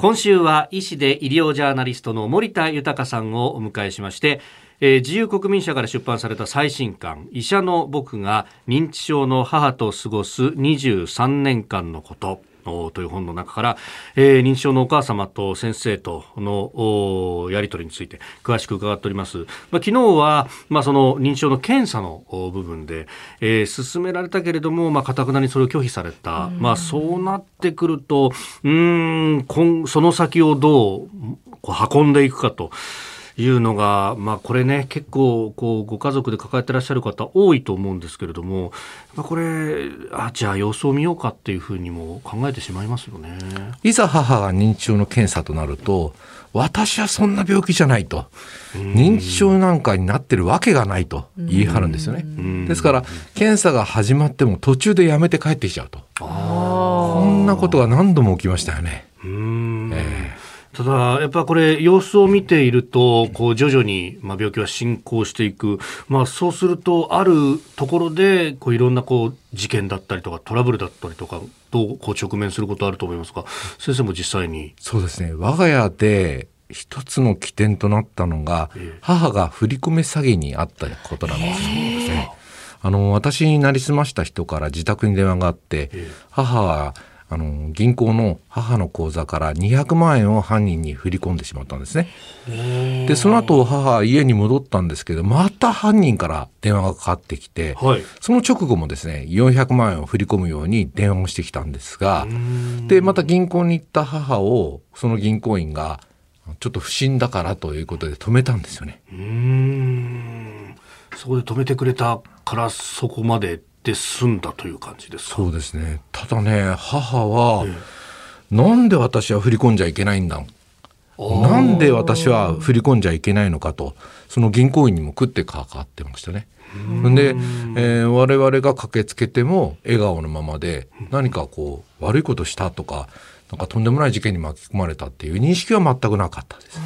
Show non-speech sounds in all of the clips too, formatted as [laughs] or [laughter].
今週は医師で医療ジャーナリストの森田豊さんをお迎えしまして、えー、自由国民社から出版された最新刊医者の僕が認知症の母と過ごす23年間のこと。という本の中から、えー、認知症のお母様と先生とのやり取りについて詳しく伺っております。まあ、昨日は、まあ、その認知症の検査の部分で、えー、進められたけれども、まあ、かたくなにそれを拒否された。まあ、そうなってくると、うん、その先をどう運んでいくかと。いうのが、まあ、これね結構こうご家族で抱えてらっしゃる方多いと思うんですけれども、まあ、これあじゃあ様子を見ようかっていうふうにも考えてしまいますよね。いざ母が認知症の検査となると私はそんな病気じゃないと認知症なんかになってるわけがないと言い張るんですよね。ですから検査が始まっても途中でやめて帰ってきちゃうとこんなことが何度も起きましたよね。えーただ、やっぱこれ、様子を見ていると、こう徐々に、まあ、病気は進行していく、まあ、そうすると、あるところでこういろんなこう事件だったりとか、トラブルだったりとか、とこう直面することあると思いますが、先生も実際に。そうですね、我が家で一つの起点となったのが、母が振り込め詐欺にあったことなんですね。あの私になりすました人から自宅に電話があって、母はあの銀行の母の口座から200万円を犯人に振り込んでしまったんですね。でその後母は家に戻ったんですけどまた犯人から電話がかかってきて、はい、その直後もですね400万円を振り込むように電話をしてきたんですがでまた銀行に行った母をその銀行員がちょっと不審だからということで止めたんですよね。うん。そこで止めてくれたからそこまでで済んだという感じですそうですねただね母は、ええ、なんで私は振り込んじゃいけないんだ？なんで私は振り込んじゃいけないのかとその銀行員にも食ってかかってましたね。で、えー、我々が駆けつけても笑顔のままで何かこう悪いことしたとかなんかとんでもない事件に巻き込まれたっていう認識は全くなかったです。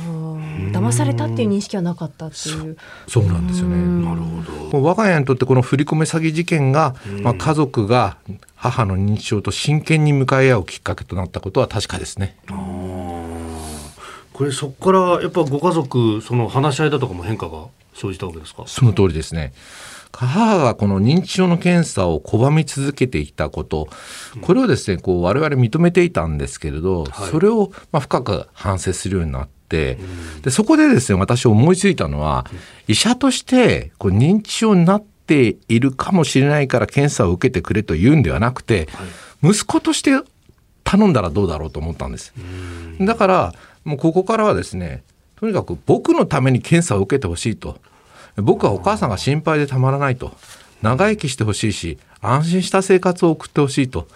騙されたっていう認識はなかったっていう。そうなんですよね。なるほど。我が家にとってこの振り込め詐欺事件が、まあ、家族が母の認知症と真剣に向かい合うきっかけとなったことは確かですね。これそこからやっぱご家族その話し合いだとかも変化が生じたわけですか？その通りですね。母がこの認知症の検査を拒み続けていたこと、これをですね、こう我々認めていたんですけれど、それをま深く反省するようになって、でそこでですね、私思いついたのは、医者としてこう認知症になっているかもしれないから検査を受けてくれと言うんではなくて、息子として頼んだらどうだろうと思ったんです。だから、もうここからはですね、とにかく僕のために検査を受けてほしいと。僕はお母さんが心配でたまらないと長生きしてほしいし安心した生活を送ってほしいと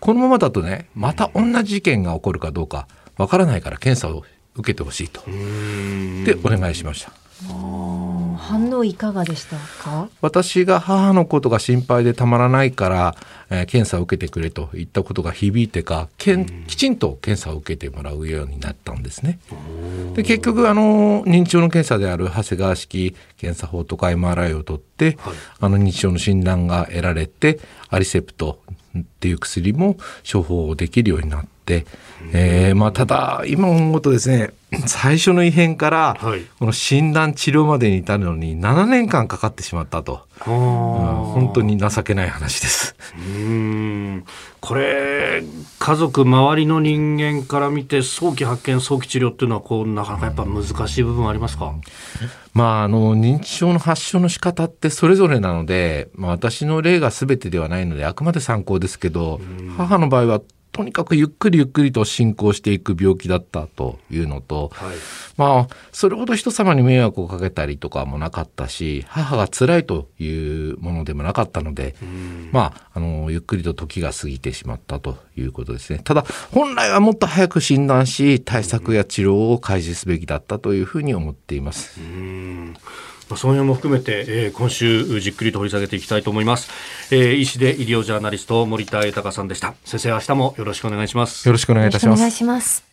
このままだとねまた同じ事件が起こるかどうかわからないから検査を受けてほしいと。でお願いしました。反応いかがでしたか？私が母のことが心配でたまらないから、えー、検査を受けてくれといったことが響いてかけんきちんと検査を受けてもらうようになったんですね。で結局あの認知症の検査である長谷川式検査法とか MRI を取って、はい、あの認知症の診断が得られてアリセプトっていう薬も処方できるようになって、えー、まあただ今思うとですね [laughs] 最初の異変から、この診断治療までに至るのに7年間かかってしまったと、うん、本当に情けない話です。うん。これ家族周りの人間から見て早期発見早期治療っていうのはこうなかなかやっぱ難しい部分ありますか、まあ、あの認知症の発症の仕方ってそれぞれなので、まあ、私の例が全てではないのであくまで参考ですけど母の場合はとにかくゆっくりゆっくりと進行していく病気だったというのと、はい、まあそれほど人様に迷惑をかけたりとかもなかったし母が辛いというものでもなかったので、まああのゆっくりと時が過ぎてしまったということですね。ただ本来はもっと早く診断し対策や治療を開示すべきだったというふうに思っています。まあ、その辺も含めて、えー、今週じっくりと掘り下げていきたいと思います、えー、医師で医療ジャーナリスト森田豊さんでした。先生明日もよろしくお願いします。よろしくお願いいたします。お願いします